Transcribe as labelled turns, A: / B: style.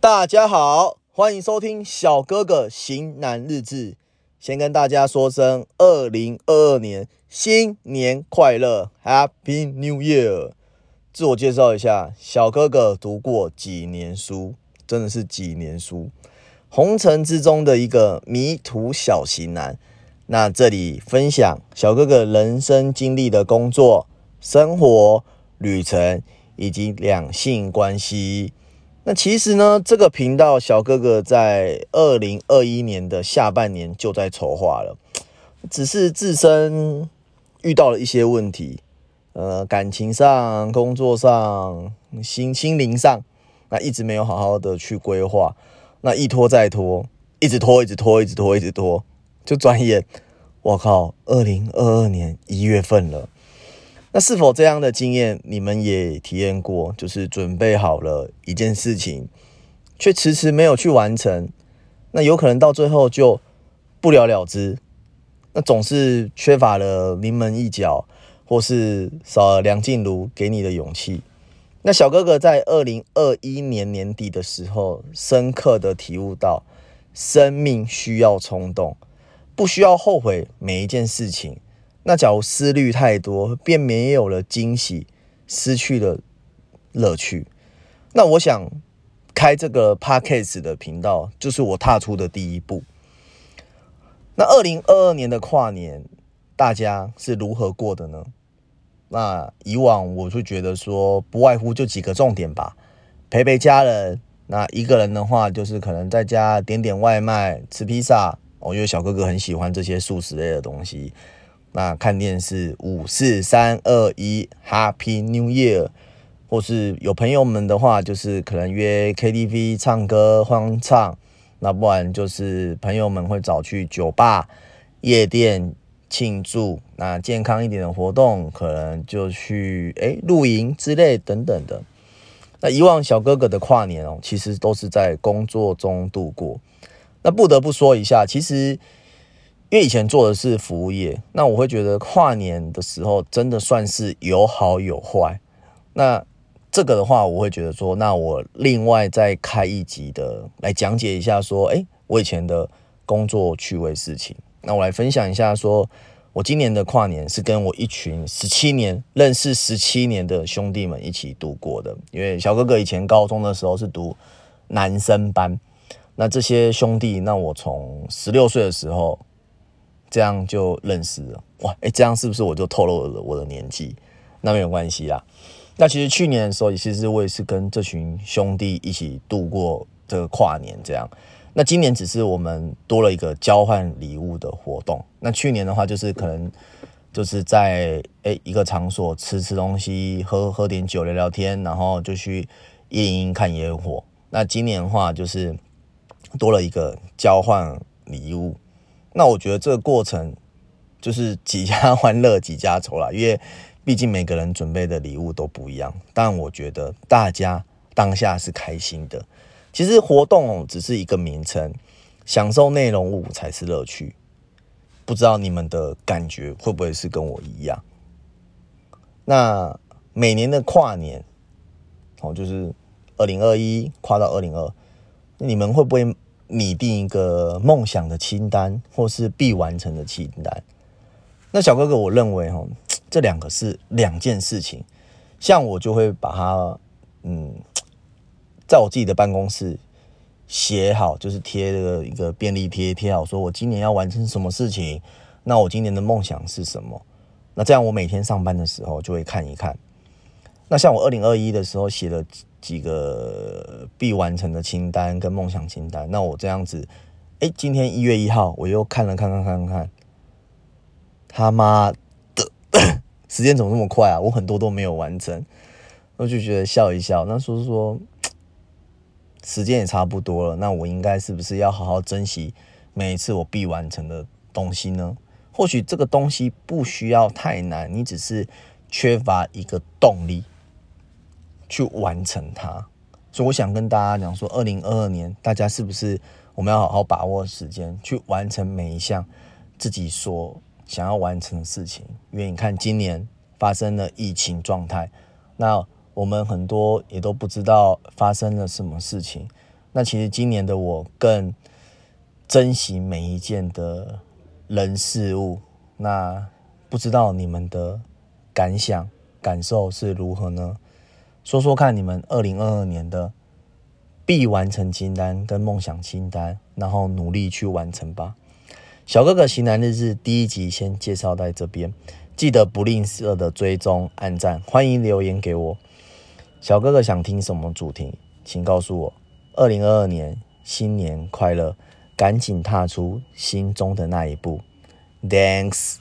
A: 大家好，欢迎收听小哥哥型男日志。先跟大家说声二零二二年新年快乐，Happy New Year！自我介绍一下，小哥哥读过几年书，真的是几年书，红尘之中的一个迷途小型男。那这里分享小哥哥人生经历的工作、生活、旅程以及两性关系。那其实呢，这个频道小哥哥在二零二一年的下半年就在筹划了，只是自身遇到了一些问题，呃，感情上、工作上、心心灵上，那一直没有好好的去规划，那一拖再拖，一直拖，一直拖，一直拖，一直拖，就转眼，我靠，二零二二年一月份了。那是否这样的经验你们也体验过？就是准备好了一件事情，却迟迟没有去完成，那有可能到最后就不了了之。那总是缺乏了临门一脚，或是少了梁静茹给你的勇气。那小哥哥在二零二一年年底的时候，深刻的体悟到，生命需要冲动，不需要后悔每一件事情。那假如思虑太多，便没有了惊喜，失去了乐趣。那我想开这个 podcast 的频道，就是我踏出的第一步。那二零二二年的跨年，大家是如何过的呢？那以往我就觉得说，不外乎就几个重点吧，陪陪家人。那一个人的话，就是可能在家点点外卖，吃披萨。我因为小哥哥很喜欢这些素食类的东西。那看电视，五四三二一，Happy New Year！或是有朋友们的话，就是可能约 KTV 唱歌欢唱，那不然就是朋友们会找去酒吧、夜店庆祝。那健康一点的活动，可能就去诶露营之类等等的。那以往小哥哥的跨年哦，其实都是在工作中度过。那不得不说一下，其实。因为以前做的是服务业，那我会觉得跨年的时候真的算是有好有坏。那这个的话，我会觉得说，那我另外再开一集的来讲解一下，说，哎，我以前的工作趣味事情。那我来分享一下，说我今年的跨年是跟我一群十七年认识十七年的兄弟们一起度过的。因为小哥哥以前高中的时候是读男生班，那这些兄弟，那我从十六岁的时候。这样就认识了哇！哎，这样是不是我就透露了我的年纪？那没有关系啦。那其实去年的时候，其实我也是跟这群兄弟一起度过这个跨年。这样，那今年只是我们多了一个交换礼物的活动。那去年的话，就是可能就是在哎一个场所吃吃东西，喝喝点酒，聊聊天，然后就去夜莺看烟火。那今年的话，就是多了一个交换礼物。那我觉得这个过程就是几家欢乐几家愁啦，因为毕竟每个人准备的礼物都不一样。但我觉得大家当下是开心的。其实活动只是一个名称，享受内容物才是乐趣。不知道你们的感觉会不会是跟我一样？那每年的跨年，哦，就是二零二一跨到二零二，你们会不会？拟定一个梦想的清单，或是必完成的清单。那小哥哥，我认为哈，这两个是两件事情。像我就会把它，嗯，在我自己的办公室写好，就是贴了一个便利贴，贴好，说我今年要完成什么事情。那我今年的梦想是什么？那这样我每天上班的时候就会看一看。那像我二零二一的时候写了。几个必完成的清单跟梦想清单，那我这样子，哎，今天一月一号，我又看了看看看看，他妈的，时间怎么这么快啊？我很多都没有完成，我就觉得笑一笑。那说说，时间也差不多了，那我应该是不是要好好珍惜每一次我必完成的东西呢？或许这个东西不需要太难，你只是缺乏一个动力。去完成它，所以我想跟大家讲说，二零二二年大家是不是我们要好好把握时间，去完成每一项自己所想要完成的事情？因为你看，今年发生了疫情状态，那我们很多也都不知道发生了什么事情。那其实今年的我更珍惜每一件的人事物。那不知道你们的感想感受是如何呢？说说看你们二零二二年的必完成清单跟梦想清单，然后努力去完成吧。小哥哥型男日志第一集先介绍在这边，记得不吝啬的追踪、按赞，欢迎留言给我。小哥哥想听什么主题，请告诉我。二零二二年新年快乐，赶紧踏出心中的那一步。Thanks。